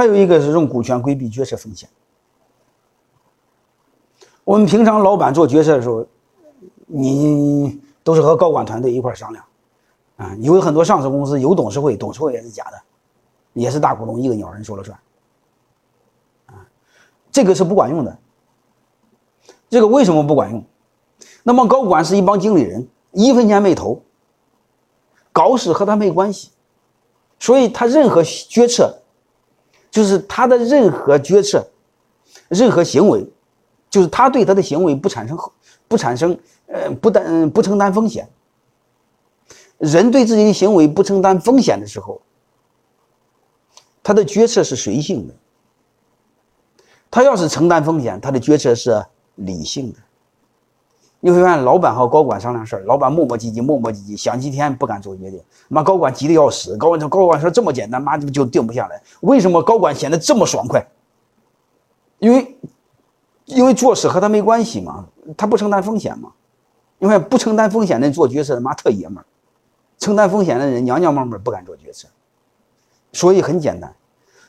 还有一个是用股权规避决策风险。我们平常老板做决策的时候，你都是和高管团队一块商量，啊，有很多上市公司有董事会，董事会也是假的，也是大股东一个鸟人说了算，啊，这个是不管用的。这个为什么不管用？那么高管是一帮经理人，一分钱没投，搞事和他没关系，所以他任何决策，就是他的任何决策，任何行为。就是他对他的行为不产生不产生呃不担不承担风险。人对自己的行为不承担风险的时候，他的决策是随性的。他要是承担风险，他的决策是理性的。你会发现，老板和高管商量事儿，老板磨磨唧唧，磨磨唧唧，想几天不敢做决定。妈，高管急得要死。高管说：“高管说这么简单，妈就定不下来。为什么高管显得这么爽快？因为。”因为做事和他没关系嘛，他不承担风险嘛。因为不承担风险的人做决策，他妈特爷们儿；承担风险的人娘娘们们不敢做决策。所以很简单，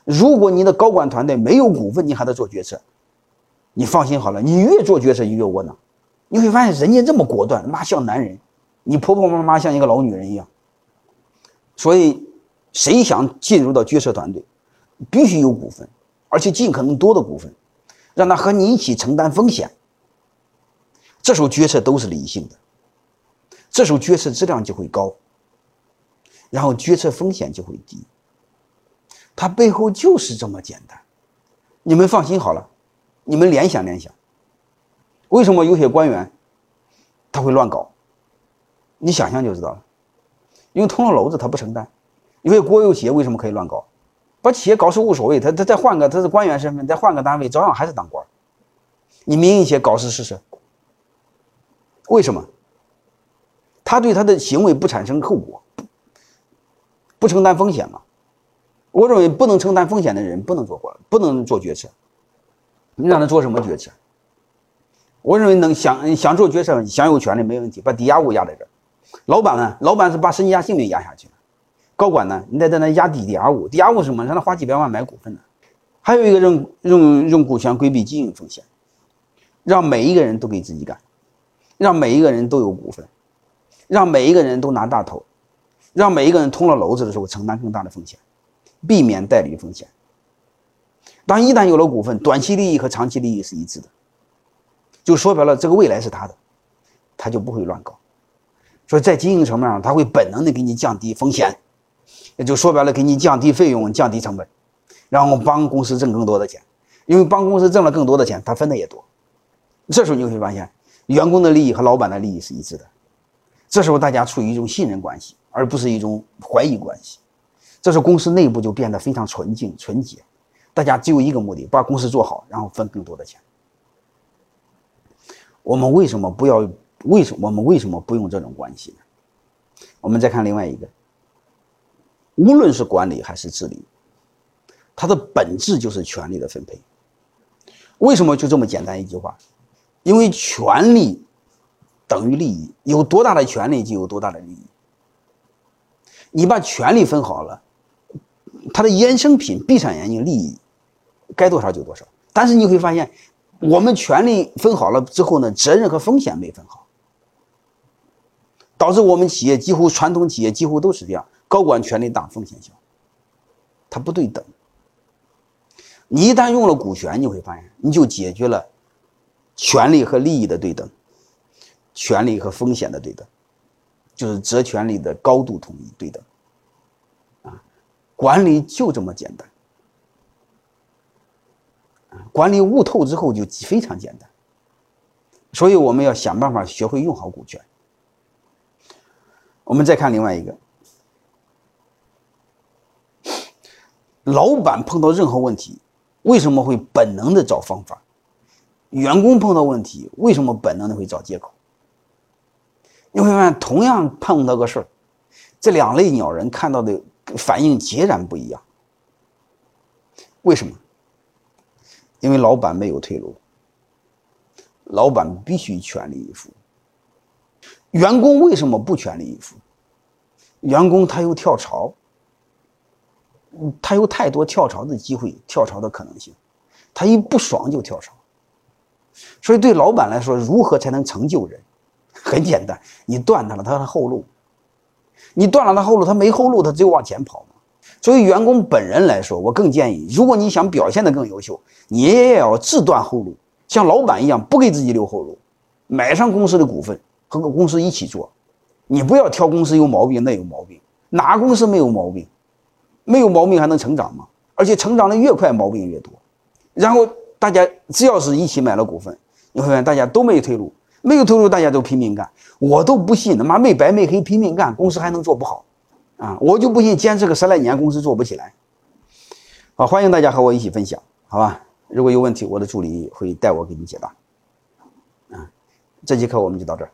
如果你的高管团队没有股份，你还得做决策，你放心好了，你越做决策你越窝囊。你会发现人家这么果断，妈像男人，你婆婆妈妈像一个老女人一样。所以，谁想进入到决策团队，必须有股份，而且尽可能多的股份。让他和你一起承担风险，这时候决策都是理性的，这时候决策质量就会高，然后决策风险就会低。它背后就是这么简单，你们放心好了，你们联想联想，为什么有些官员他会乱搞？你想想就知道了，因为捅了篓子他不承担，因为国有企业为什么可以乱搞？把企业搞死无所谓，他他再换个他是官员身份，再换个单位，照样还是当官。你民营企业搞死试试？为什么？他对他的行为不产生后果，不承担风险嘛？我认为不能承担风险的人不能做官，不能做决策。你让他做什么决策？我认为能想想做决策，想有权利没问题，把抵押物压在这儿。老板呢？老板是把身家性命压下去了。高管呢？你得在那压低抵押物，抵押物什么？让他花几百万买股份呢？还有一个用用用股权规避经营风险，让每一个人都给自己干，让每一个人都有股份，让每一个人都拿大头，让每一个人捅了篓子的时候承担更大的风险，避免代理风险。当一旦有了股份，短期利益和长期利益是一致的，就说白了，这个未来是他的，他就不会乱搞。所以在经营层面上，他会本能的给你降低风险。也就说白了，给你降低费用、降低成本，然后帮公司挣更多的钱。因为帮公司挣了更多的钱，他分的也多。这时候你会发现，员工的利益和老板的利益是一致的。这时候大家处于一种信任关系，而不是一种怀疑关系。这时候公司内部就变得非常纯净、纯洁。大家只有一个目的：把公司做好，然后分更多的钱。我们为什么不要？为什么我们为什么不用这种关系呢？我们再看另外一个。无论是管理还是治理，它的本质就是权力的分配。为什么就这么简单一句话？因为权力等于利益，有多大的权力就有多大的利益。你把权力分好了，它的衍生品闭上眼睛利益该多少就多少。但是你会发现，我们权力分好了之后呢，责任和风险没分好，导致我们企业几乎传统企业几乎都是这样。高管权力大，风险小，它不对等。你一旦用了股权，你会发现，你就解决了权利和利益的对等，权利和风险的对等，就是责权利的高度统一对等。啊，管理就这么简单。管理悟透之后就非常简单。所以我们要想办法学会用好股权。我们再看另外一个。老板碰到任何问题，为什么会本能的找方法？员工碰到问题，为什么本能的会找借口？你会发现，同样碰到个事儿，这两类鸟人看到的反应截然不一样。为什么？因为老板没有退路，老板必须全力以赴。员工为什么不全力以赴？员工他又跳槽。他有太多跳槽的机会，跳槽的可能性，他一不爽就跳槽。所以对老板来说，如何才能成就人？很简单，你断他了他的后路，你断了他后路，他没后路，他只有往前跑。作为员工本人来说，我更建议，如果你想表现得更优秀，你也要自断后路，像老板一样，不给自己留后路，买上公司的股份，和公司一起做。你不要挑公司有毛病，那有毛病，哪公司没有毛病？没有毛病还能成长吗？而且成长的越快，毛病越多。然后大家只要是一起买了股份，你会发现大家都没退路，没有退路，大家都拼命干。我都不信他妈没白没黑拼命干，公司还能做不好啊？我就不信坚持个十来年，公司做不起来。好，欢迎大家和我一起分享，好吧？如果有问题，我的助理会带我给你解答。啊，这节课我们就到这儿。